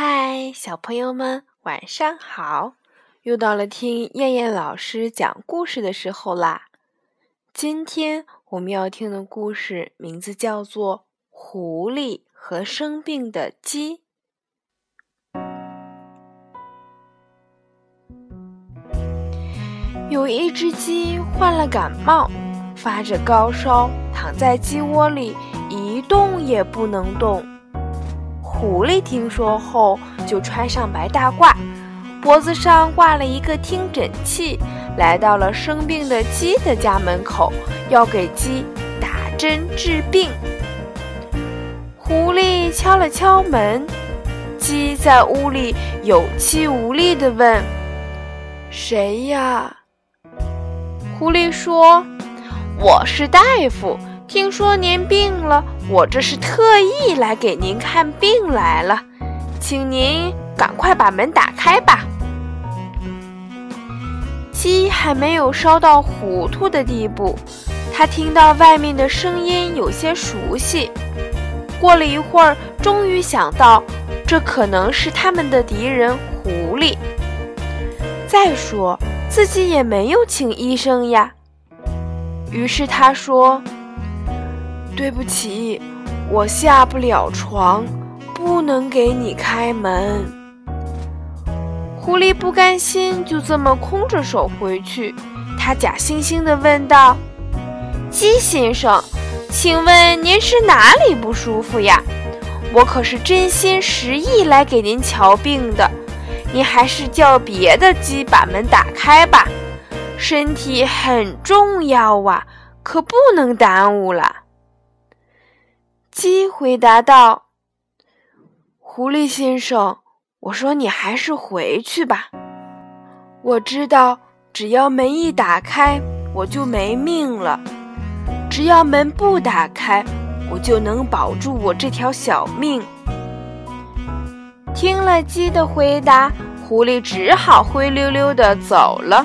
嗨，小朋友们，晚上好！又到了听燕燕老师讲故事的时候啦。今天我们要听的故事名字叫做《狐狸和生病的鸡》。有一只鸡患了感冒，发着高烧，躺在鸡窝里一动也不能动。狐狸听说后，就穿上白大褂，脖子上挂了一个听诊器，来到了生病的鸡的家门口，要给鸡打针治病。狐狸敲了敲门，鸡在屋里有气无力地问：“谁呀？”狐狸说：“我是大夫，听说您病了，我这是特意来给您看病来了，请您赶快把门打开吧。”鸡还没有烧到糊涂的地步，它听到外面的声音有些熟悉。过了一会儿，终于想到，这可能是他们的敌人狐狸。再说。自己也没有请医生呀。于是他说：“对不起，我下不了床，不能给你开门。”狐狸不甘心就这么空着手回去，他假惺惺地问道：“鸡先生，请问您是哪里不舒服呀？我可是真心实意来给您瞧病的。”您还是叫别的鸡把门打开吧，身体很重要啊，可不能耽误了。鸡回答道：“狐狸先生，我说你还是回去吧。我知道，只要门一打开，我就没命了；只要门不打开，我就能保住我这条小命。”听了鸡的回答，狐狸只好灰溜溜的走了。